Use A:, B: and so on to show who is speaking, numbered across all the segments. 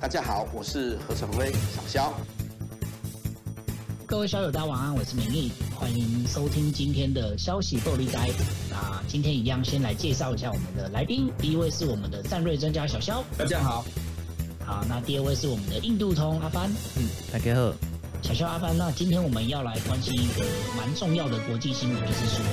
A: 大家好，我是何成威，小肖。
B: 各位小友，大家晚安，我是明义，欢迎收听今天的消息暴力呆。那今天一样，先来介绍一下我们的来宾。第一位是我们的战略专家小肖，
C: 大家好。
B: 好，那第二位是我们的印度通阿帆，
D: 嗯，大家好。
B: 小肖阿帆，那今天我们要来关心一个蛮重要的国际新闻，就是说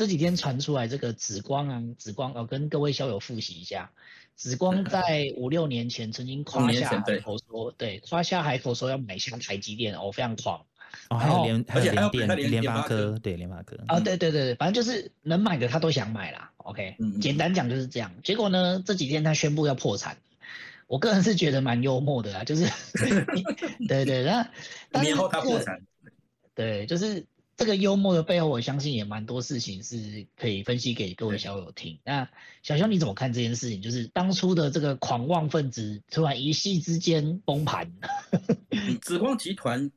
B: 这几天传出来这个紫光啊，紫光哦，跟各位校友复习一下，紫光在五六年前曾经夸下海口说，对，夸下海口说要买下台积电哦，非常狂。
D: 哦，还有联，
C: 而且还有联
D: 电、联发科，对，联发科。
B: 啊，对对对对，反正就是能买的他都想买啦。OK，嗯嗯简单讲就是这样。结果呢，这几天他宣布要破产。我个人是觉得蛮幽默的啦，就是，对对，那
C: 五年后他破产，
B: 对，就是这个幽默的背后，我相信也蛮多事情是可以分析给各位小友听。那小肖你怎么看这件事情？就是当初的这个狂妄分子突然一夕之间崩盘。
C: 紫光集团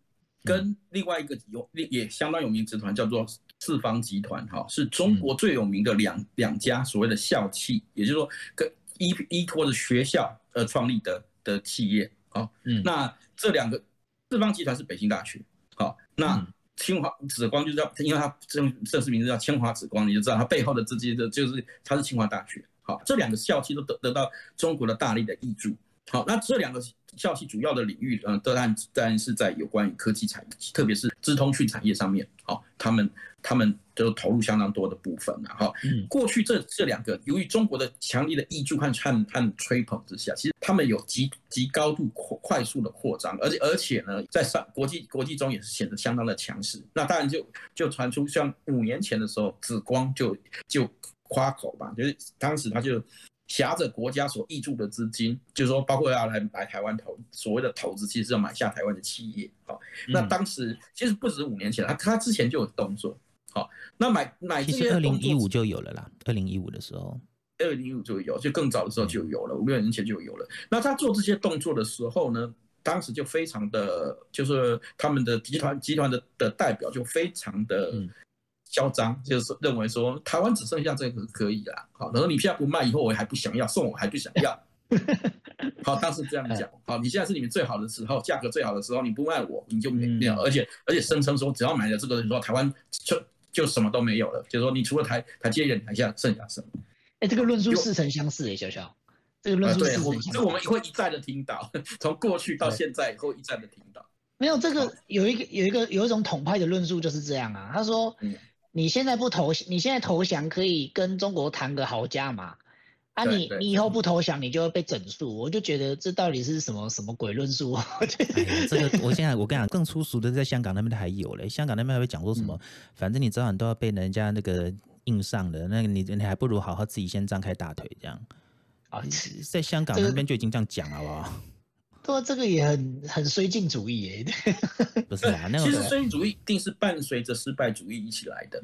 C: 跟另外一个有也相当有名集团叫做四方集团，哈，是中国最有名的两两家所谓的校企，也就是说跟依依托着学校。而，创立的的企业，好，嗯，那这两个四方集团是北京大学，好，那清华紫光就是叫，因为它正正式名字叫清华紫光，你就知道它背后的资金的就是它是清华大学，好，这两个校系都得得到中国的大力的挹注，好，那这两个校系主要的领域，嗯，当然当然是在有关于科技产业，特别是资通讯产业上面，好，他们。他们都投入相当多的部分了哈。过去这这两个，由于中国的强力的挹注和和和吹捧之下，其实他们有极极高度快速的扩张，而且而且呢，在上国际国际中也是显得相当的强势。那当然就就传出像五年前的时候，紫光就就夸口吧，就是当时他就挟着国家所挹注的资金，就是说包括要来来台湾投所谓的投资，其实是要买下台湾的企业。好，那当时其实不止五年前，他他之前就有动作。好，那买买这些，
D: 二零一五就有了啦。二零一五的时候，
C: 二零一五就有，就更早的时候就有了，五六年前就有了。那他做这些动作的时候呢，当时就非常的，就是他们的集团集团的的代表就非常的嚣张，就是认为说台湾只剩下这个可以啦。好，然后你现在不卖，以后我还不想要，送我还不想要。好，当时这样讲。好，你现在是你们最好的时候，价格最好的时候，你不卖我，你就没有。而且而且声称说，只要买了这个，你说台湾就。就什么都没有了，就是说你除了台台阶人，台下剩下什么？
B: 哎、欸，这个论述似曾相识诶，小小，这个论述似曾相
C: 识。我们会一再的听到，从过去到现在会一再的听到。
B: 没有这个有一个有一个有一种统派的论述就是这样啊，他说，你现在不投，你现在投降可以跟中国谈个好价嘛？啊你，你你以后不投降，你就会被整数。我就觉得这到底是什么什么鬼论述？
D: 哎、这个我现在我跟你讲，更粗俗的在香港那边的还有嘞，香港那边还会讲说什么？嗯、反正你早晚都要被人家那个硬上的，那个你你还不如好好自己先张开大腿这样。啊，在香港那边就已经这样讲了，好不好？
B: 对啊，这个也很很绥靖主义耶。
D: 不是啊，那个、
C: 其实绥靖主义一定是伴随着失败主义一起来的。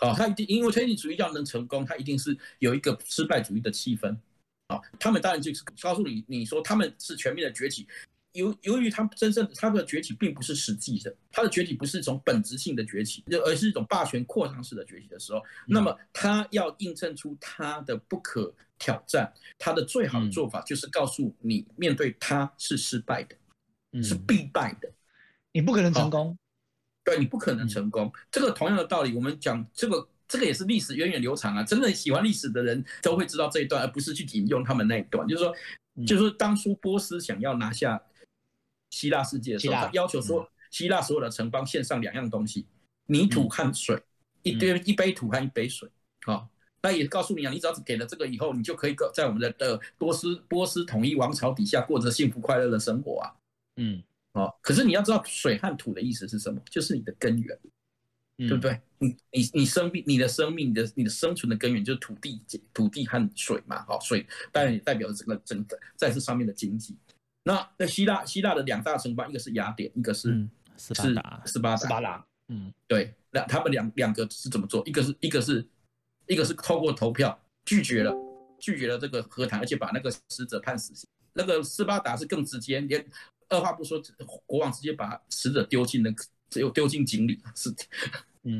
C: 好，他一定因为推理主义要能成功，他一定是有一个失败主义的气氛。好，他们当然就是告诉你，你说他们是全面的崛起，由由于他们真正他们的崛起并不是实际的，他的崛起不是一种本质性的崛起，而是一种霸权扩张式的崛起的时候，那么他要印证出他的不可挑战，他的最好的做法就是告诉你，面对他是失败的，是必败的，
B: 你不可能成功。
C: 对，你不可能成功，这个同样的道理，我们讲这个这个也是历史源远流长啊。真的喜欢历史的人都会知道这一段，而不是去引用他们那一段。就是说，就是说当初波斯想要拿下希腊世界的时候，他要求说希腊所有的城邦献上两样东西：泥土和水，一堆一杯土和一杯水。好，那也告诉你啊，你只要给了这个以后，你就可以在我们的呃波斯波斯统一王朝底下过着幸福快乐的生活啊。嗯。哦，可是你要知道水和土的意思是什么？就是你的根源，嗯、对不对？你你你生命，你的生命，你的你的生存的根源就是土地，土地和水嘛。好，水当然也代表了整个整个在这上面的经济。那那希腊希腊的两大城邦，一个是雅典，一个是、嗯、
D: 斯巴达，
C: 斯巴达，斯巴达。嗯，对。那他们两两个是怎么做？一个是一个是一个是透过投票拒绝了拒绝了这个和谈，而且把那个使者判死刑。那个斯巴达是更直接，连。二话不说，国王直接把使者丢进那个只有丢进井里，是，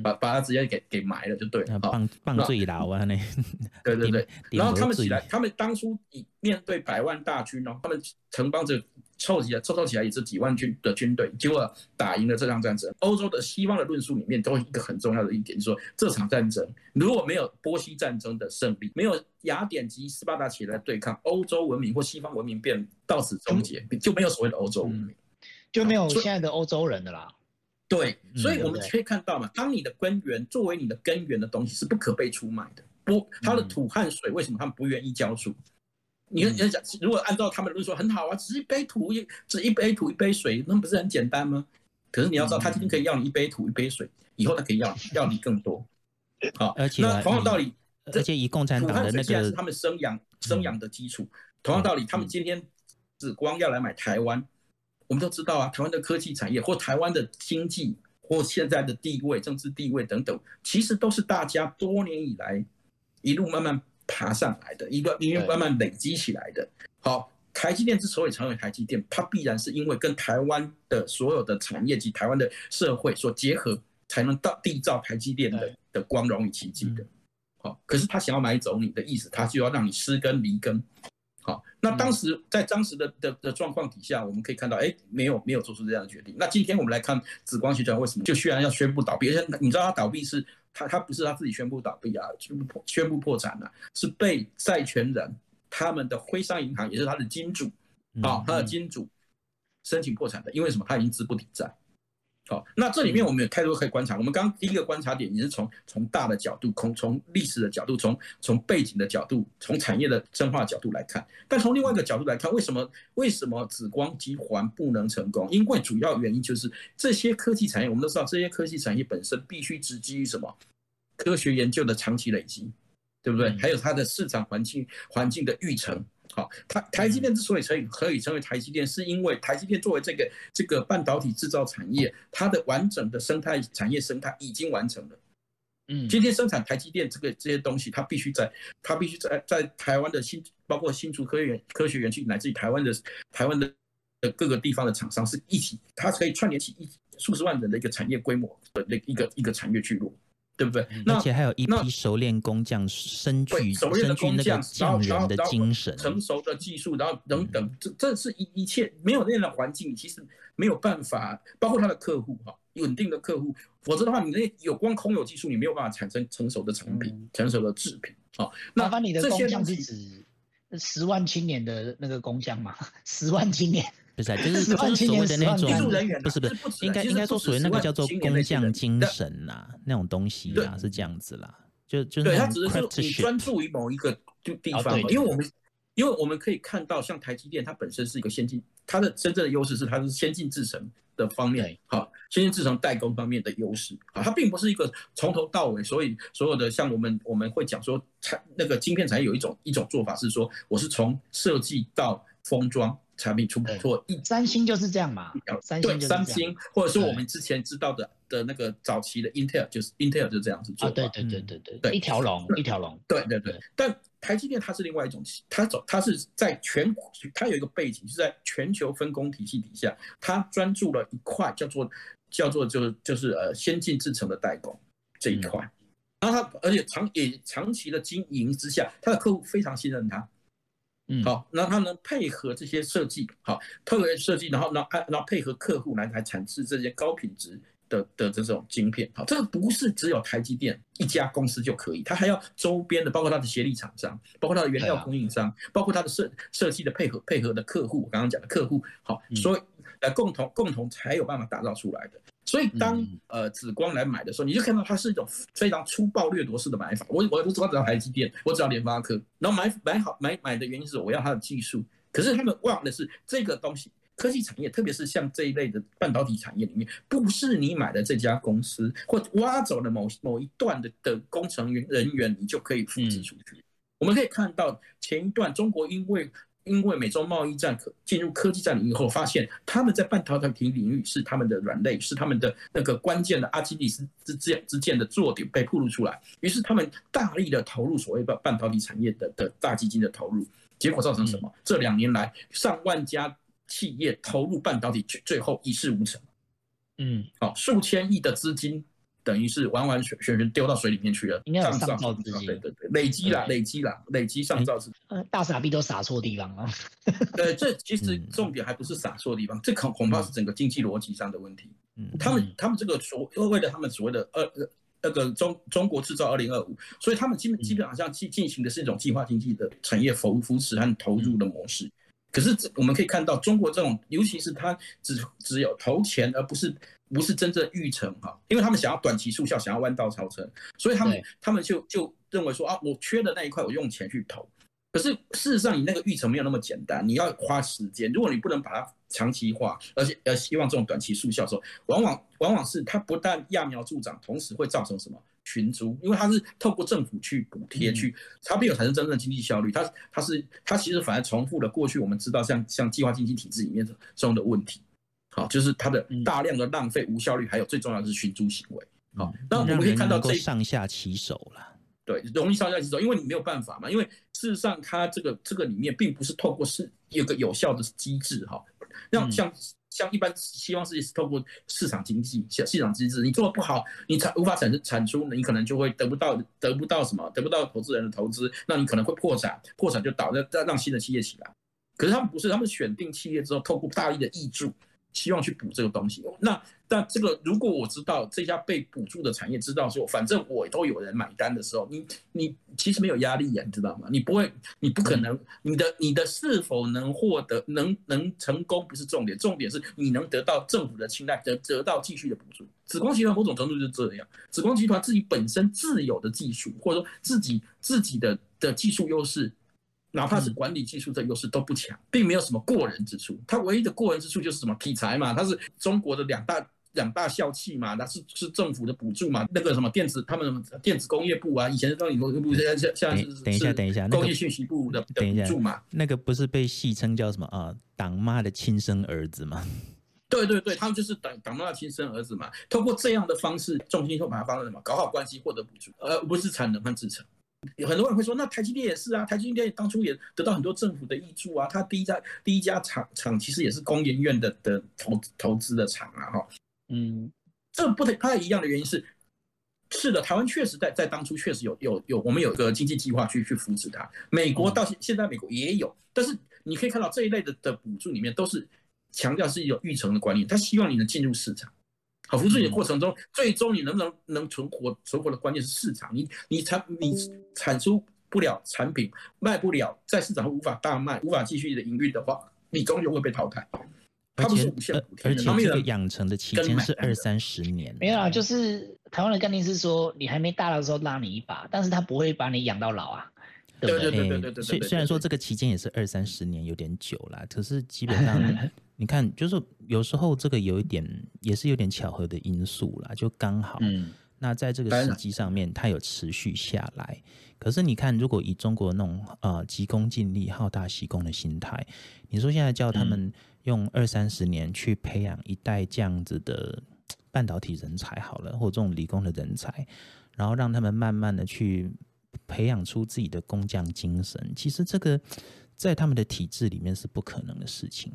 C: 把把它直接给给埋了就对了。
D: 棒棒最牢啊那，
C: 对对 对，然后他们起来，他们当初以面对百万大军哦，他们城邦者。凑起来，凑凑起来也是几万军的军队，结果打赢了这场战争。欧洲的西方的论述里面，都有一个很重要的一点，就是说这场战争如果没有波西战争的胜利，没有雅典及斯巴达起来对抗，欧洲文明或西方文明便到此终结，就没有所谓的欧洲文明，
B: 就没有现在的欧洲人的啦。
C: 对，所以我们可以看到嘛，当你的根源作为你的根源的东西是不可被出卖的。不，他的土和水为什么他们不愿意交出？你你讲，如果按照他们的论说很好啊，只是一杯土一，只一杯土一杯水，那不是很简单吗？可是你要知道，他今天可以要你一杯土一杯水，以后他可以要要你更多。好，
D: 而且
C: 那同样道理，
D: 而且以共产党的那个
C: 是他们生养生养的基础。同样道理，他们今天紫光要来买台湾，我们都知道啊，台湾的科技产业或台湾的经济或现在的地位、政治地位等等，其实都是大家多年以来一路慢慢。爬上来的一个，因为慢慢累积起来的。好，台积电之所以成为台积电，它必然是因为跟台湾的所有的产业及台湾的社会所结合，才能到缔造台积电的的光荣与奇迹的。好，可是他想要买走你的意思，他就要让你失根离根。好，那当时在当时的的的状况底下，我们可以看到，哎，没有没有做出这样的决定。那今天我们来看紫光集团为什么就居然要宣布倒闭？而且你知道他倒闭是？他他不是他自己宣布倒闭啊，宣布破宣布破产了，是被债权人他们的徽商银行，也是他的金主，啊，他的金主申请破产的，因为什么？他已经资不抵债。好，那这里面我们有太多可以观察。我们刚刚第一个观察点也是从从大的角度，从从历史的角度，从从背景的角度，从产业的深化角度来看。但从另外一个角度来看，为什么为什么紫光集团不能成功？因为主要原因就是这些科技产业，我们都知道，这些科技产业本身必须植基于什么？科学研究的长期累积，对不对？还有它的市场环境环境的育成。好，台台积电之所以可以可以成为台积电，是因为台积电作为这个这个半导体制造产业，它的完整的生态产业生态已经完成了。嗯，今天生产台积电这个这些东西，它必须在它必须在在台湾的新，包括新竹科学园科学园区，乃至于台湾的台湾的的各个地方的厂商是一起，它可以串联起一数十万人的一个产业规模的那一个一个产业聚落。对不对？而
D: 且还有一批熟练工匠，深具身具那个匠人的精神，
C: 成熟的技术，然后等等，这这是一一切没有那样的环境，其实没有办法，包括他的客户哈，稳定的客户，否则的话，你那有光空有技术，你没有办法产生成熟的成品，成熟的制品。好，那
B: 麻烦你的工匠是指十万青年的那个工匠吗？十万青年。
D: 不是，就是所谓的那种，不是不是，应该应该说属于那个叫做工匠精神呐，那种东西啊，是这样子啦。就就
C: 对，他只是说你专注于某一个就地方，因为我们因为我们可以看到，像台积电，它本身是一个先进，它的真正的优势是它是先进制程的方面，好，先进制程代工方面的优势，啊，它并不是一个从头到尾，所以所有的像我们我们会讲说，产那个晶片产业有一种一种做法是说，我是从设计到封装。产品出不错，
B: 三星就是这样嘛。三星，
C: 三星，或者说我们之前知道的的那个早期的 Intel，就是 Intel 就这样子做。
B: 啊，对对对对对对，一条龙，一条龙。
C: 对对对。但台积电它是另外一种，它走，它是在全，它有一个背景是在全球分工体系底下，它专注了一块叫做叫做就是就是呃先进制程的代工这一块。然后它而且长也长期的经营之下，它的客户非常信任它。嗯，好，那他能配合这些设计，好，配合设计，然后，然后，然后配合客户来来产制这些高品质的的这种晶片，好，这个不是只有台积电一家公司就可以，它还要周边的，包括它的协力厂商，包括它的原料供应商，包括它的设设计的配合配合的客户，我刚刚讲的客户，好，所以来共同共同才有办法打造出来的。所以当呃紫光来买的时候，你就看到它是一种非常粗暴掠夺式的买法。我我我只要台积电，我只要联发科，然后买买好买买的原因是我要它的技术。可是他们忘的是这个东西，科技产业，特别是像这一类的半导体产业里面，不是你买的这家公司或挖走了某某一段的的工程员人员，你就可以复制出去。我们可以看到前一段中国因为。因为美洲贸易战可进入科技战领域后，发现他们在半导体领域是他们的软肋，是他们的那个关键的阿基里斯之之之间的弱点被暴露出来。于是他们大力的投入所谓的半导体产业的的大基金的投入，结果造成什么？这两年来上万家企业投入半导体，最后一事无成。
B: 嗯，
C: 好，数千亿的资金。等于是完完全全全丢到水里面去了，
B: 应该有上造自己，
C: 对对对，累积了，累积了，累积上造资金。
B: 呃，大傻逼都撒错地方了。
C: 对，这其实重点还不是撒错地方，嗯、这恐恐怕是整个经济逻辑上的问题。嗯，他们他们这个所为了他们所谓的二那个中中国制造二零二五，所以他们基本基本上进进行的是一种计划经济的产业扶扶持和投入的模式。嗯、可是我们可以看到，中国这种尤其是它只只有投钱，而不是。不是真正育成哈，因为他们想要短期速效，想要弯道超车，所以他们他们就就认为说啊，我缺的那一块，我用钱去投。可是事实上，你那个育成没有那么简单，你要花时间。如果你不能把它长期化，而且呃希望这种短期速效的时候，往往往往是它不但揠苗助长，同时会造成什么群租，因为它是透过政府去补贴去，它并没有产生真正的经济效率。它它是它其实反而重复了过去我们知道像像计划经济体制里面这种的问题。好，就是它的大量的浪费、无效率，还有最重要的是寻租行为。好，那我们可以看到这
D: 上下其手了。
C: 对，容易上下其手，因为你没有办法嘛。因为事实上，它这个这个里面并不是透过是有个有效的机制哈，让像像一般西方世界是透过市场经济、市场机制，你做的不好，你产无法产生产出，你可能就会得不到得不到什么，得不到投资人的投资，那你可能会破产，破产就倒，再让新的企业起来。可是他们不是，他们选定企业之后，透过大力的挹注。希望去补这个东西，那但这个如果我知道这家被补助的产业知道说，反正我都有人买单的时候，你你其实没有压力呀，你知道吗？你不会，你不可能，你的你的是否能获得能能成功不是重点，重点是你能得到政府的青睐，得得到继续的补助。紫光集团某种程度就是这样，紫光集团自己本身自有的技术，或者说自己自己的的技术优势。哪怕是管理技术的优势都不强，并没有什么过人之处。它唯一的过人之处就是什么题材嘛，它是中国的两大两大校企嘛，那是是政府的补助嘛。那个什么电子，他们电子工业部啊，以前是工业工业部，现在现在是
D: 等一下等一下，
C: 工业信息部的的补助嘛。
D: 那个不是被戏称叫什么啊？党妈的亲生儿子吗？
C: 对对对，他们就是党党妈的亲生儿子嘛。通过这样的方式，重心就把它放在什么？搞好关系获得补助，而不是产能和制程。很多人会说，那台积电也是啊，台积电当初也得到很多政府的挹注啊，它第一家第一家厂厂其实也是工研院的的投投资的厂啊，哈，嗯，这不太不太一样的原因是，是的，台湾确实在在当初确实有有有我们有个经济计划去去扶持它，美国到现现在美国也有，但是你可以看到这一类的的补助里面都是强调是一种育成的观念，他希望你能进入市场。好，扶持你的过程中，最终你能不能能存活？存活的关键是市场。你你产你产出不了产品，卖不了，在市场上无法大卖，无法继续的营运的话，你终究会被淘汰。
D: 而且而且这个养成的期间是二三十年。
B: 没有啊，就是台湾的概念是说，你还没大的时候拉你一把，但是他不会把你养到老啊。
C: 对对对对对对。
D: 虽虽然说这个期间也是二三十年，有点久了，可是基本上。你看，就是有时候这个有一点也是有点巧合的因素啦，就刚好。嗯。那在这个时机上面，它有持续下来。可是你看，如果以中国那种呃急功近利、好大喜功的心态，你说现在叫他们用二三十年去培养一代这样子的半导体人才好了，或这种理工的人才，然后让他们慢慢的去培养出自己的工匠精神，其实这个在他们的体制里面是不可能的事情。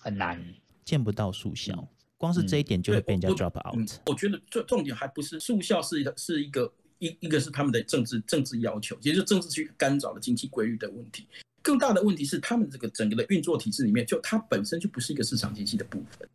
B: 很难
D: 见不到速效，光是这一点就会被人家 drop out。
C: 嗯嗯、我觉得重重点还不是速效，是一个是一个一一个是他们的政治政治要求，也就是政治去干扰了经济规律的问题。更大的问题是他们这个整个的运作体制里面，就它本身就不是一个市场经济的部分，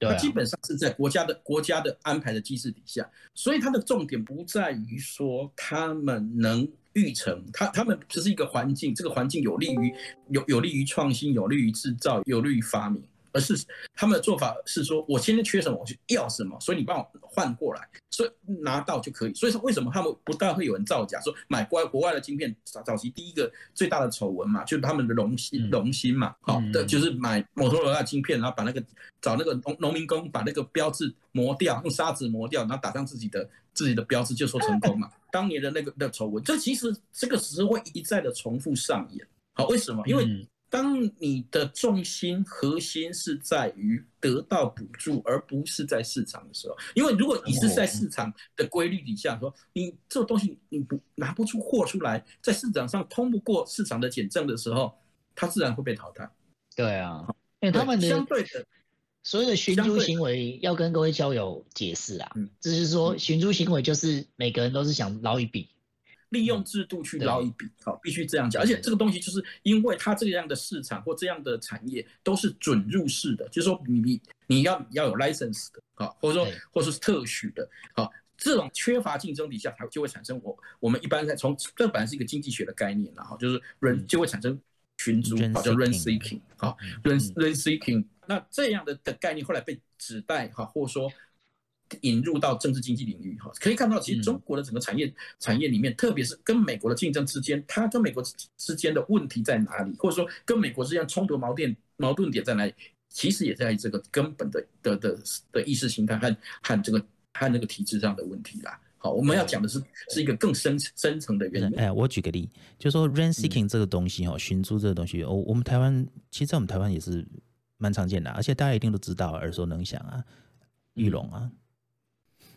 C: 它基本上是在国家的国家的安排的机制底下，所以它的重点不在于说他们能。育成，他他们只是一个环境，这个环境有利于有有利于创新，有利于制造，有利于发明。而是他们的做法是说，我今天缺什么，我就要什么，所以你帮我换过来，所以拿到就可以。所以说，为什么他们不但会有人造假，说买国外国外的晶片，早早期第一个最大的丑闻嘛，就是他们的荣芯荣芯嘛，好的就是买摩托罗拉晶片，然后把那个找那个农农民工把那个标志磨掉，用砂纸磨掉，然后打上自己的自己的标志，就说成功嘛。当年的那个的丑闻，这其实这个只是会一再的重复上演。好，为什么？因为。当你的重心核心是在于得到补助，而不是在市场的时候，因为如果你是在市场的规律底下说，你这个东西你不拿不出货出来，在市场上通不过市场的检证的时候，它自然会被淘汰。
B: 对啊，因为他们的
C: 相对的
B: 所谓的寻租行为要跟各位交友解释啊，就、嗯、是说寻租行为就是每个人都是想捞一笔。
C: 利用制度去捞一笔，好，必须这样讲。而且这个东西就是因为它这样的市场或这样的产业都是准入式的，就是说你你你要要有 license 的，好，或者说或者是特许的，好，这种缺乏竞争底下，它就会产生我我们一般在从这本来是一个经济学的概念，然后就是人就会产生群租，好叫 rent seeking，好 rent rent seeking。那这样的的概念后来被指代，哈，或者说。引入到政治经济领域哈，可以看到，其实中国的整个产业产业里面，特别是跟美国的竞争之间，它跟美国之间的问题在哪里，或者说跟美国之间冲突矛盾矛盾点在哪里，其实也在这个根本的的的的意识形态和和这个和那个体制上的问题啦。好，我们要讲的是是一个更深深层的原因。
D: 哎，我举个例，就说 rent seeking 这个东西哈，寻租这个东西，我我们台湾其实在我们台湾也是蛮常见的，而且大家一定都知道，耳熟能详啊，玉龙啊。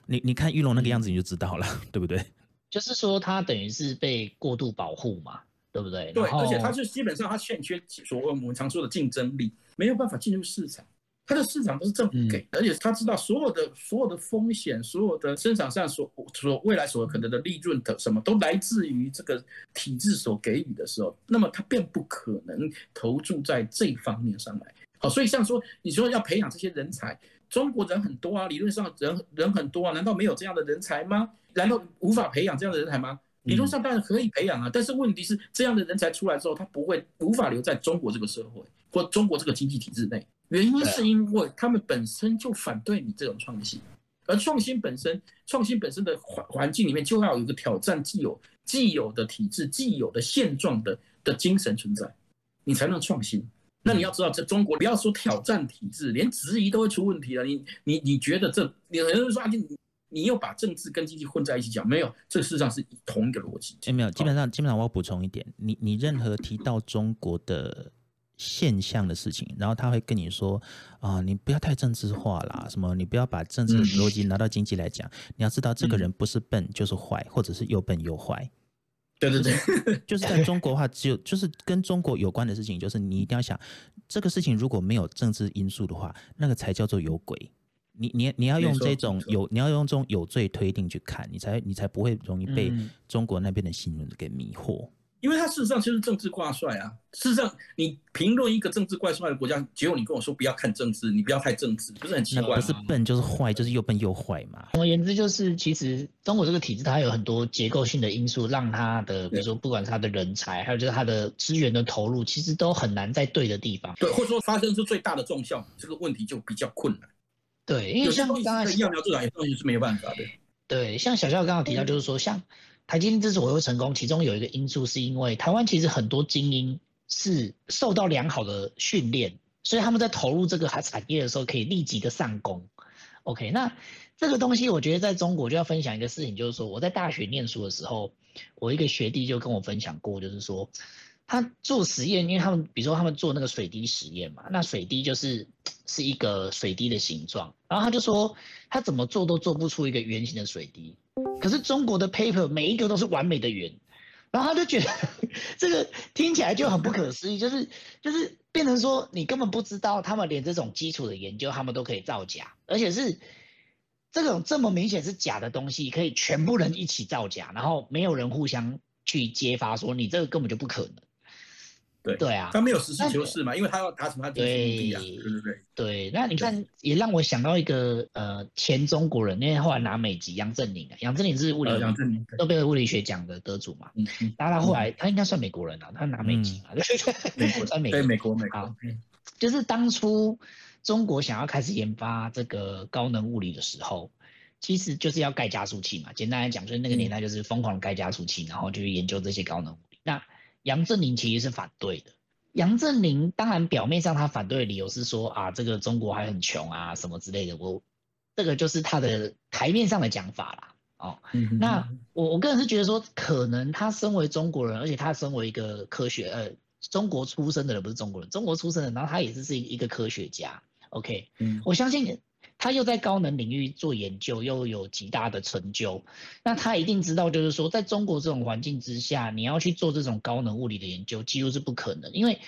D: 你你看玉龙那个样子你就知道了，嗯、对不对？
B: 就是说他等于是被过度保护嘛，对不对？
C: 对，而且他是基本上他欠缺所谓我们常说的竞争力，没有办法进入市场。它的市场都是政府给，嗯、而且他知道所有的所有的风险，所有的生产上所所未来所可能的利润的什么都来自于这个体制所给予的时候，那么他便不可能投注在这方面上来。好，所以像说你说要培养这些人才。中国人很多啊，理论上人人很多啊，难道没有这样的人才吗？难道无法培养这样的人才吗？理论上当然可以培养啊，但是问题是这样的人才出来之后，他不会无法留在中国这个社会或中国这个经济体制内。原因是因为他们本身就反对你这种创新，而创新本身，创新本身的环环境里面就要有一个挑战既有既有的体制、既有的现状的的精神存在，你才能创新。那你要知道，这中国，不要说挑战体制，连质疑都会出问题了。你你你觉得这，有人说啊，你你又把政治跟经济混在一起讲，没有，这事实上是同一个逻辑。
D: 欸，没有，基本上基本上我要补充一点，你你任何提到中国的现象的事情，然后他会跟你说啊，你不要太政治化啦，什么你不要把政治的逻辑拿到经济来讲，你要知道这个人不是笨就是坏，或者是又笨又坏。
C: 对对对，
D: 就是在中国的话，只有就是跟中国有关的事情，就是你一定要想，这个事情如果没有政治因素的话，那个才叫做有鬼。你你你要用这种有，你要用这种有罪推定去看，你才你才不会容易被中国那边的新闻给迷惑。
C: 因为他事实上就是政治挂帅啊！事实上，你评论一个政治挂帅的国家，结果你跟我说不要看政治，你不要太政治，不是很奇怪吗？
D: 不是笨就是坏，就是又笨又坏嘛。
B: 总而言之，就是其实中国这个体制，它有很多结构性的因素，让它的，比如说不管是它的人才，还有就是它的资源的投入，其实都很难在对的地方。
C: 对，或者说发生出最大的重效，这个问题就比较困难。
B: 对，因为像刚才
C: 揠苗助长，也东西是没有办法的。
B: 对，像小肖刚刚提到，就是说像。台积电之所以会成功，其中有一个因素是因为台湾其实很多精英是受到良好的训练，所以他们在投入这个产业的时候可以立即的上攻。OK，那这个东西我觉得在中国就要分享一个事情，就是说我在大学念书的时候，我一个学弟就跟我分享过，就是说他做实验，因为他们比如说他们做那个水滴实验嘛，那水滴就是是一个水滴的形状，然后他就说他怎么做都做不出一个圆形的水滴。可是中国的 paper 每一个都是完美的圆，然后他就觉得这个听起来就很不可思议，就是就是变成说你根本不知道他们连这种基础的研究他们都可以造假，而且是这种这么明显是假的东西，可以全部人一起造假，然后没有人互相去揭发说你这个根本就不可能。
C: 对对啊，他没有实事求是嘛，因为他要达成他的目的啊，对对对
B: 对。那你看，也让我想到一个呃前中国人，因为后来拿美籍杨振宁啊，杨振宁是物理，杨振宁诺贝尔物理学奖的得主嘛。嗯嗯。然后他后来他应该算美国人啊，他拿美籍嘛，对对对，算美国。
C: 对美国美国。
B: 就是当初中国想要开始研发这个高能物理的时候，其实就是要盖加速器嘛。简单来讲，就是那个年代就是疯狂盖加速器，然后就去研究这些高能物理。那杨振宁其实是反对的。杨振宁当然表面上他反对的理由是说啊，这个中国还很穷啊，什么之类的。我这个就是他的台面上的讲法啦。哦，那我我个人是觉得说，可能他身为中国人，而且他身为一个科学呃中国出生的人，不是中国人，中国出生的，然后他也是是一个科学家。OK，嗯我相信。他又在高能领域做研究，又有极大的成就，那他一定知道，就是说，在中国这种环境之下，你要去做这种高能物理的研究，几乎是不可能，因为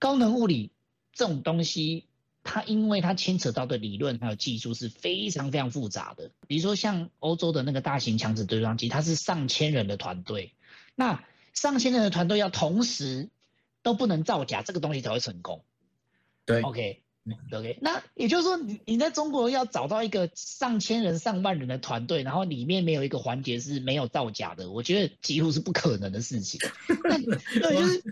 B: 高能物理这种东西，它因为它牵扯到的理论还有技术是非常非常复杂的。比如说像欧洲的那个大型强子对撞机，它是上千人的团队，那上千人的团队要同时都不能造假，这个东西才会成功。
C: 对
B: ，OK。OK，那也就是说，你你在中国要找到一个上千人、上万人的团队，然后里面没有一个环节是没有造假的，我觉得几乎是不可能的事情。那对，就是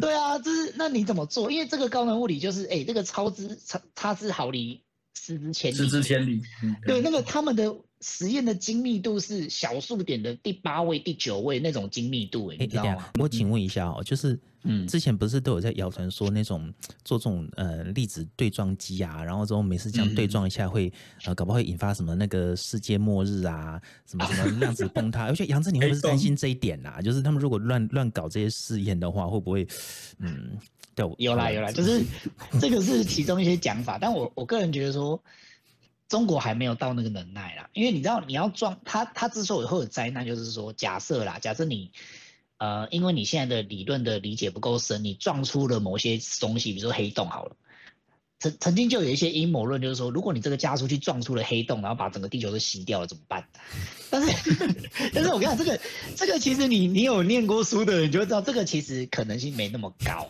B: 对啊，就是那你怎么做？因为这个高能物理就是，哎、欸，这个超之差差之毫厘，失之千里，
C: 失之千里。
B: 对，那个他们的实验的精密度是小数点的第八位、第九位那种精密度，哎，你知道吗？欸、
D: 我请问一下哦，就是。嗯，之前不是都有在谣传说那种做这种呃粒子对撞机啊，然后之后每次这样对撞一下会、嗯、呃搞不好会引发什么那个世界末日啊，什么什么量子崩塌？而且杨振，你会不会担心这一点啊？就是他们如果乱乱搞这些试验的话，会不会嗯？对，
B: 有啦有啦，就是 这个是其中一些讲法，但我我个人觉得说中国还没有到那个能耐啦，因为你知道你要撞它，它之所以会有灾难，就是说假设啦，假设你。呃，因为你现在的理论的理解不够深，你撞出了某些东西，比如说黑洞好了。曾曾经就有一些阴谋论，就是说，如果你这个加速器撞出了黑洞，然后把整个地球都吸掉了，怎么办？但是，但是我跟你讲，这个这个其实你你有念过书的人，就会知道，这个其实可能性没那么高。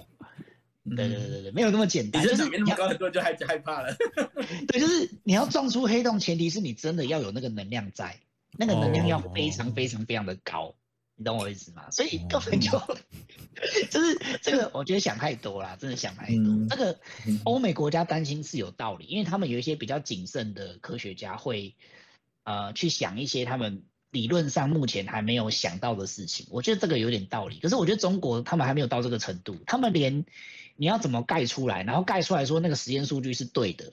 B: 对对对对，没有那么简单。
C: 就是没那么高，的多人就害害怕了。
B: 对，就是你要撞出黑洞，前提是你真的要有那个能量在，那个能量要非常非常非常的高。你懂我意思吗？所以根本就 就是这个，我觉得想太多了，真的想太多。嗯、这个欧美国家担心是有道理，因为他们有一些比较谨慎的科学家会呃去想一些他们理论上目前还没有想到的事情。我觉得这个有点道理。可是我觉得中国他们还没有到这个程度，他们连你要怎么盖出来，然后盖出来说那个实验数据是对的。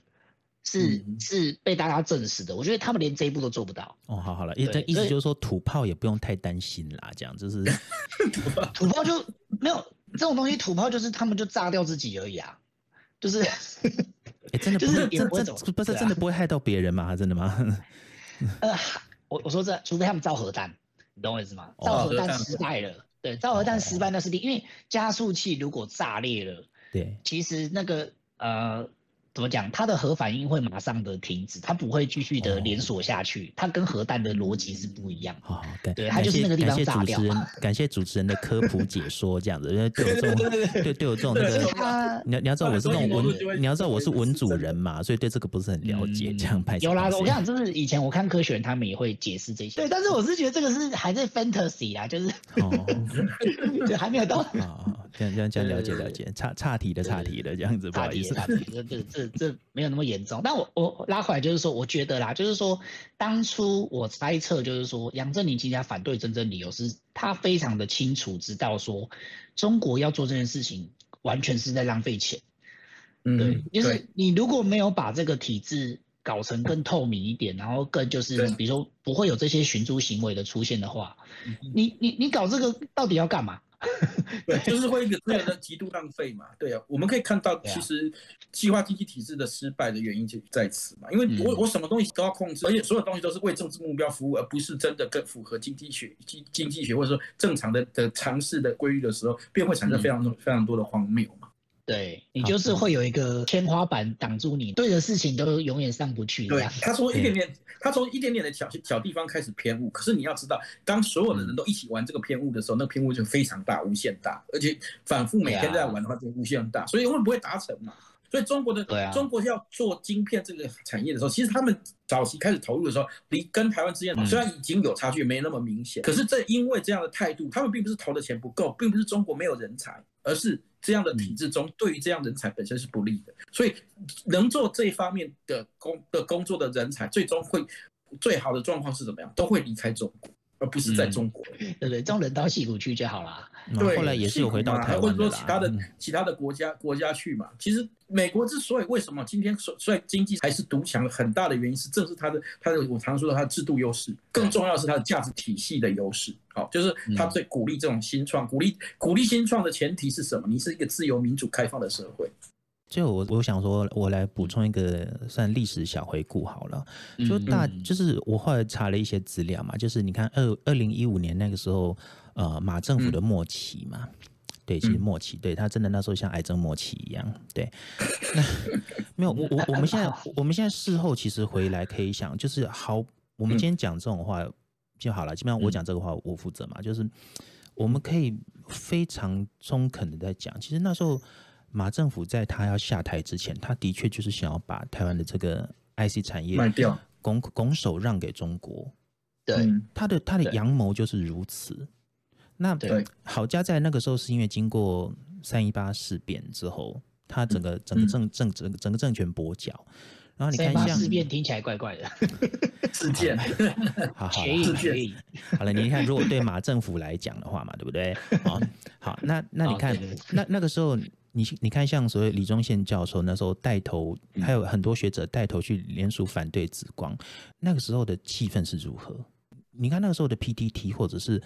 B: 是是被大家证实的，我觉得他们连这一步都做不到。
D: 哦，好好了，意这意思就是说土炮也不用太担心啦，这样就是
B: 土炮就没有这种东西，土炮就是他们就炸掉自己而已啊，就是 哎、
D: 欸，真的 不是真真不是真的不会害到别人吗？真的吗？
B: 呃，我我说这，除非他们造核弹，你懂我意思吗？造核弹失败了，对，造核弹失败那是第，因为加速器如果炸裂了，
D: 对，
B: 其实那个呃。怎么讲？它的核反应会马上的停止，它不会继续的连锁下去。它跟核弹的逻辑是不一样。
D: 好，
B: 对，它就是那个地方炸掉。
D: 感谢主持人，感谢主持人的科普解说，这样子，因为对我这种，对对我这种那个，你你要知道我是那种文，你要知道我是文主人嘛，所以对这个不是很了解。这样拍。
B: 有啦，我跟你讲，就是以前我看科学人，他们也会解释这些。对，但是我是觉得这个是还在 fantasy 啦，就是哦，还没有到。
D: 这样这样这样了解了解，岔岔题的岔题的这样子，不好意思，
B: 岔题，这这这这没有那么严重。但我我拉回来就是说，我觉得啦，就是说当初我猜测就是说，杨振宁今天反对真正理由是他非常的清楚知道说，中国要做这件事情完全是在浪费钱。嗯，对，就是你如果没有把这个体制搞成更透明一点，然后更就是比如说不会有这些寻租行为的出现的话，你你你搞这个到底要干嘛？
C: 对，就是会一个资源的极度浪费嘛。对啊，我们可以看到，其实计划经济体制的失败的原因就在此嘛。因为我我什么东西都要控制，而且所有东西都是为政治目标服务，而不是真的更符合经济学、经经济学或者说正常的的尝试的规律的时候，便会产生非常多非常多的荒谬嘛。
B: 对，你就是会有一个天花板挡住你，对的事情都永远上不去。
C: 对，他从一点点，他从一点点的小小地方开始偏误，可是你要知道，当所有的人都一起玩这个偏误的时候，那个偏误就非常大，无限大，而且反复每天在玩的话，就无限大，所以会不会达成嘛？所以中国的中国要做晶片这个产业的时候，其实他们早期开始投入的时候，离跟台湾之间虽然已经有差距，没那么明显，可是这因为这样的态度，他们并不是投的钱不够，并不是中国没有人才，而是。这样的体制中，对于这样人才本身是不利的，所以能做这一方面的工的工作的人才，最终会最好的状况是怎么样？都会离开中国，而不是在中国。
B: 对不对，这种人到矽谷去就好了。
C: 对，
D: 后来也是有回到台湾，
C: 或者说其他的其他的国家国家去嘛。其实美国之所以为什么今天所所以经济还是独强，很大的原因是正是它的它的我常说的它的制度优势，更重要的是它的价值体系的优势。好，就是它最鼓励这种新创，鼓励鼓励新创的前提是什么？你是一个自由民主开放的社会。
D: 就我我想说，我来补充一个算历史小回顾好了。就大就是我后来查了一些资料嘛，就是你看二二零一五年那个时候。呃，马政府的末期嘛，对，其实末期，对他真的那时候像癌症末期一样，对。那没有，我我我们现在 我们现在事后其实回来可以想，就是好，我们今天讲这种话就好了。基本上我讲这个话我负责嘛，就是我们可以非常中肯的在讲，其实那时候马政府在他要下台之前，他的确就是想要把台湾的这个 IC 产业卖掉，拱拱手让给中国。
B: 对，
D: 他的他的阳谋就是如此。那对，好家在那个时候是因为经过三一八事变之后，他整个整个政政整整个政权跛脚，然后你看像
B: 事变听起来怪怪的
C: 事件，
D: 好好了，好了，你看如果对马政府来讲的话嘛，对不对？好，好，那那你看那那个时候你你看像所谓李宗宪教授那时候带头，还有很多学者带头去联署反对紫光，那个时候的气氛是如何？你看那个时候的 PTT 或者是。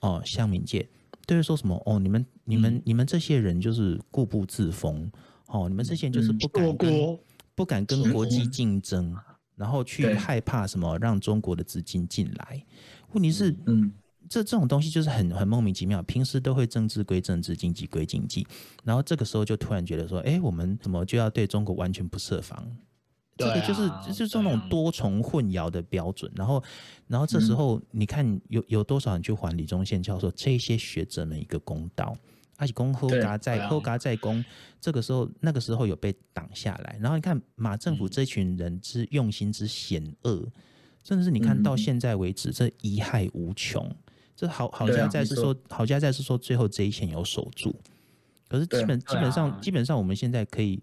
D: 哦，乡民界都是说什么？哦，你们、你们、你们这些人就是固步自封。哦，你们这些人就是不敢跟不敢跟国际竞争，然后去害怕什么让中国的资金进来。问题是，嗯，这这种东西就是很很莫名其妙。平时都会政治归政治，经济归经济，然后这个时候就突然觉得说，哎，我们怎么就要对中国完全不设防？这个就是就是这种多重混淆的标准，然后，然后这时候你看有有多少人去还李宗宪教授这些学者们一个公道？而且公后嘎在后嘎在公，这个时候那个时候有被挡下来，然后你看马政府这群人之用心之险恶，甚至是你看到现在为止这贻害无穷，这好好家在是说好家在是说最后这一线有守住，可是基本基本上基本上我们现在可以。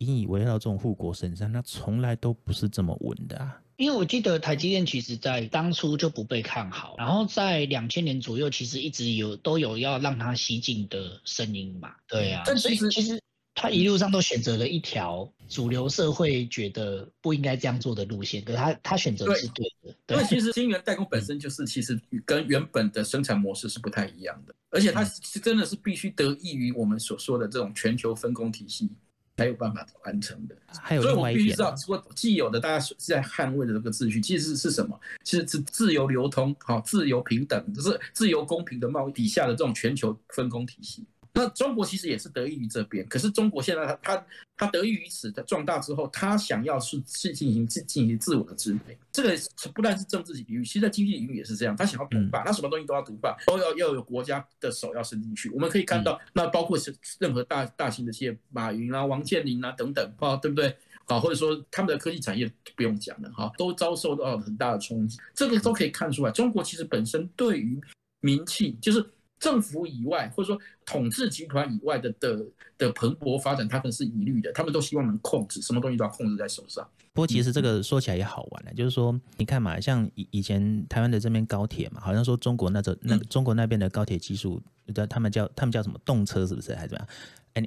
D: 引以为傲这种护国神山，那从来都不是这么稳的啊！
B: 因为我记得台积电其实在当初就不被看好，然后在两千年左右，其实一直有都有要让它西进的声音嘛。对啊，但其实其实他一路上都选择了一条主流社会觉得不应该这样做的路线，可是他他选择的是对的。对，
C: 因为其实晶圆代工本身就是其实跟原本的生产模式是不太一样的，而且它是真的是必须得益于我们所说的这种全球分工体系。才有办法完成的，
D: 还有另外一点，
C: 所以我必须知道，说既有的大家是在捍卫的这个秩序，其实是什么？其实是自由流通、好自由平等，就是自由公平的贸易底下的这种全球分工体系。那中国其实也是得益于这边，可是中国现在它它它得益于此的壮大之后，它想要是是进行自进行自我的支配，这个不但是政治领域，其实在经济领域也是这样，他想要独霸，他什么东西都要独霸，都要要有国家的手要伸进去。我们可以看到，那包括是任何大大型的企业，马云啊、王健林啊等等啊，对不对？啊，或者说他们的科技产业不用讲了哈，都遭受到很大的冲击，这个都可以看出来，中国其实本身对于名气就是。政府以外，或者说统治集团以外的的的蓬勃发展，他们是疑虑的。他们都希望能控制，什么东西都要控制在手上。
D: 不过，其实这个说起来也好玩呢，就是说，你看嘛，像以以前台湾的这边高铁嘛，好像说中国那这那中国那边的高铁技术，他们叫他们叫什么动车，是不是还是怎么样？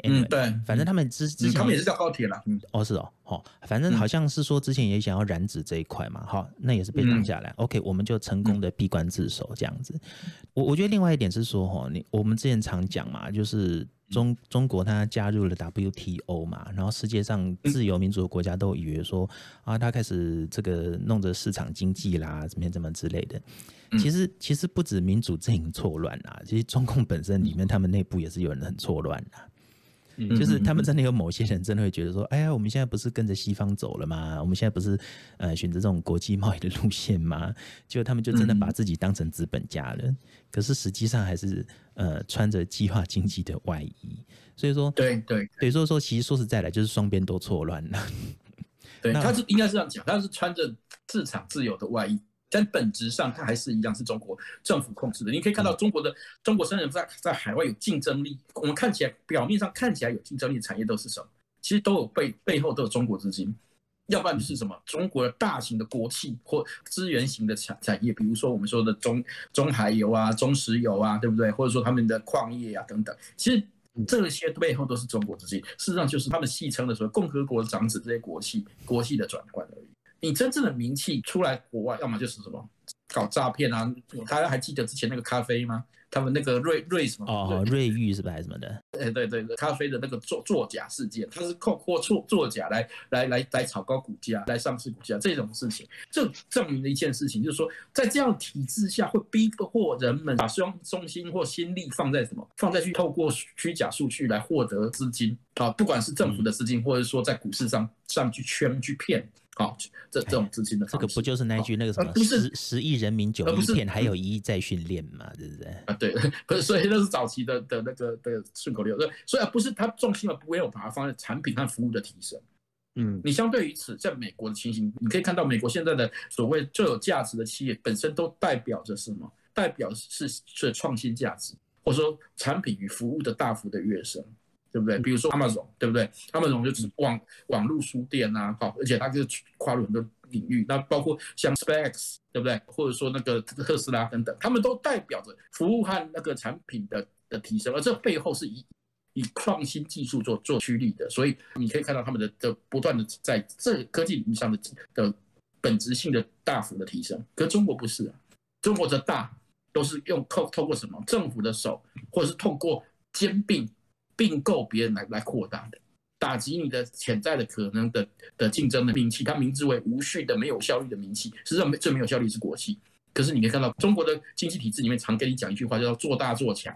C: 嗯，对，
D: 反正他们之之前
C: 他们也是叫高铁了，嗯，
D: 哦是哦，好，反正好像是说之前也想要染指这一块嘛，好，那也是被挡下来。OK，我们就成功的闭关自守这样子。我我觉得另外一点是说，哈，你我们之前常讲嘛，就是中中国它加入了 WTO 嘛，然后世界上自由民主的国家都以为说啊，它开始这个弄着市场经济啦，怎么怎么之类的。其实其实不止民主阵营错乱啊，其实中共本身里面他们内部也是有人很错乱啊。就是他们真的有某些人真的会觉得说，哎呀，我们现在不是跟着西方走了吗？我们现在不是呃选择这种国际贸易的路线吗？结果他们就真的把自己当成资本家了。可是实际上还是呃穿着计划经济的外衣。所以说，
C: 对对对，
D: 所以说其实说实在的，就是双边都错乱了。
C: 对，他是应该是这样讲，他是穿着市场自由的外衣。但本质上，它还是一样是中国政府控制的。你可以看到中国的中国商人在在海外有竞争力。我们看起来表面上看起来有竞争力的产业都是什么？其实都有背背后都有中国资金，要不然就是什么中国的大型的国企或资源型的产产业，比如说我们说的中中海油啊、中石油啊，对不对？或者说他们的矿业啊等等，其实这些背后都是中国资金。事实上，就是他们戏称的说共和国长子这些国企国企的转换而已。你真正的名气出来国外，要么就是什么搞诈骗啊，大家还记得之前那个咖啡吗？他们那个瑞瑞什么？
D: 哦，瑞玉是不是还是什么的？
C: 哎，对对对，咖啡的那个作作假事件，他是靠靠作作假来来来来炒高股价，来上市股价这种事情，就证明了一件事情，就是说在这样体制下，会逼迫人们把双中心或心力放在什么？放在去透过虚假数据来获得资金啊，不管是政府的资金，或者说在股市上上去圈去骗。好，这这种资金的
D: 这个不就是那句那个什么十十亿人民九亿骗，还有一亿在训练嘛，对不对？
C: 啊，对，不是，所以那是早期的的那个的顺口溜。所以不是它重心啊，不会有把它放在产品和服务的提升。嗯，你相对于此，在美国的情形，你可以看到美国现在的所谓最有价值的企业本身都代表着什么？代表是是创新价值，或者说产品与服务的大幅的跃升。对不对？比如说 Amazon，对不对？Amazon 就只网网络书店啊，好，而且它就跨入很多领域。那包括像 SpaceX，对不对？或者说那个特斯拉等等，他们都代表着服务和那个产品的的提升，而这背后是以以创新技术做做驱力的。所以你可以看到他们的的不断的在这科技领域上的的本质性的大幅的提升。可中国不是啊，中国的大都是用透透过什么政府的手，或者是透过兼并。并购别人来来扩大的，打击你的潜在的可能的的竞争的名气，它名字为无序的没有效率的名气，实际上最没有效率是国企。可是你可以看到中国的经济体制里面常跟你讲一句话，叫做做大做强，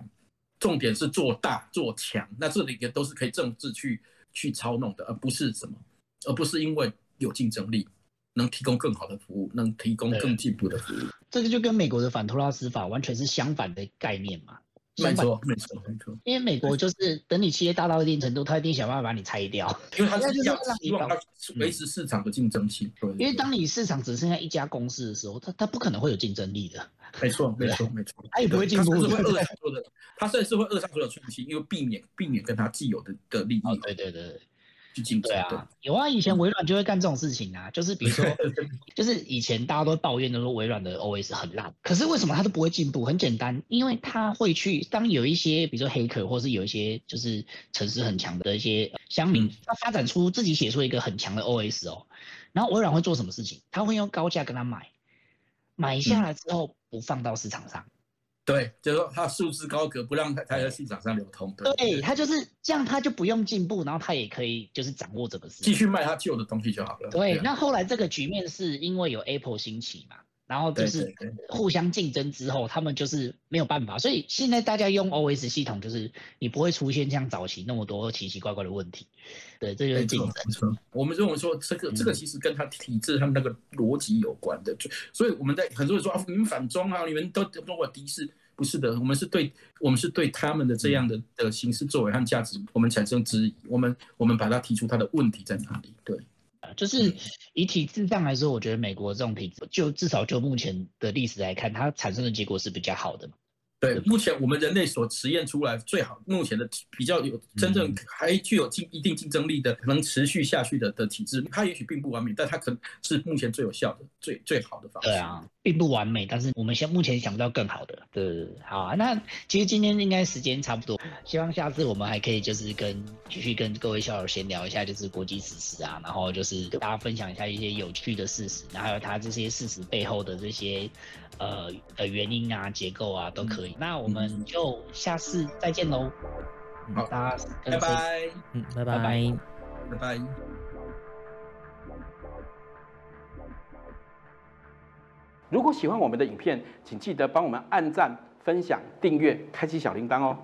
C: 重点是做大做强。那这里也都是可以政治去去操弄的，而不是什么，而不是因为有竞争力能提供更好的服务，能提供更进步的服务。
B: 这个就跟美国的反托拉斯法完全是相反的概念嘛。
C: 没错，没错，没错。
B: 因为美国就是等你企业大到一定程度，他一定想办法把你拆掉。
C: 因为他是要希望他维持市场的竞争性。
B: 因为当你市场只剩下一家公司的时候，他他不可能会有竞争力的。
C: 没错，没错，没错。
B: 他也不会进步。
C: 他是会扼杀所有的，他甚至是会扼杀所有创新，因为避免避免跟他既有的的利益。
B: 对，对对对。
C: 对
B: 啊，有啊，以前微软就会干这种事情啊，就是比如说，就是以前大家都抱怨的说微软的 OS 很烂，可是为什么它都不会进步？很简单，因为它会去当有一些比如说黑客，或是有一些就是城市很强的一些乡民，他发展出自己写出一个很强的 OS 哦，然后微软会做什么事情？他会用高价跟他买，买下来之后不放到市场上。
C: 对，就是说它束之高阁，不让它它在市场上流通。对，
B: 对，它就是这样，它就不用进步，然后它也可以就是掌握这个事，
C: 继续卖它旧的东西就好了。
B: 对，对，那后来这个局面是因为有 Apple 兴起嘛。然后就是互相竞争之后，他们就是没有办法，所以现在大家用 OS 系统，就是你不会出现像早期那么多奇奇怪怪的问题。对，这就是竞争。
C: 我们认为说这个这个其实跟他体制他们那个逻辑有关的，所以我们在很多人说啊，你们反中啊，你们都中国敌视，不是的，我们是对，我们是对他们的这样的的形式作为和价值，我们产生质疑，我们我们把它提出它的问题在哪里？对。
B: 就是以体制上来说，我觉得美国这种体制，就至少就目前的历史来看，它产生的结果是比较好的嘛。
C: 对，目前我们人类所实验出来最好，目前的比较有真正还具有竞一定竞争力的，能持续下去的的体制，它也许并不完美，但它可能是目前最有效的、最最好的方式。
B: 对啊，并不完美，但是我们现目前想不到更好的。对，好啊，那其实今天应该时间差不多，希望下次我们还可以就是跟继续跟各位校友闲聊一下，就是国际史实啊，然后就是跟大家分享一下一些有趣的事实，然后还有它这些事实背后的这些。呃呃，原因啊，结构啊，都可以。嗯、那我们就下次再见喽。
C: 好，大家拜拜。
D: 嗯，拜拜，拜拜。
C: 拜拜。
A: 如果喜欢我们的影片，请记得帮我们按赞、分享、订阅、开启小铃铛哦。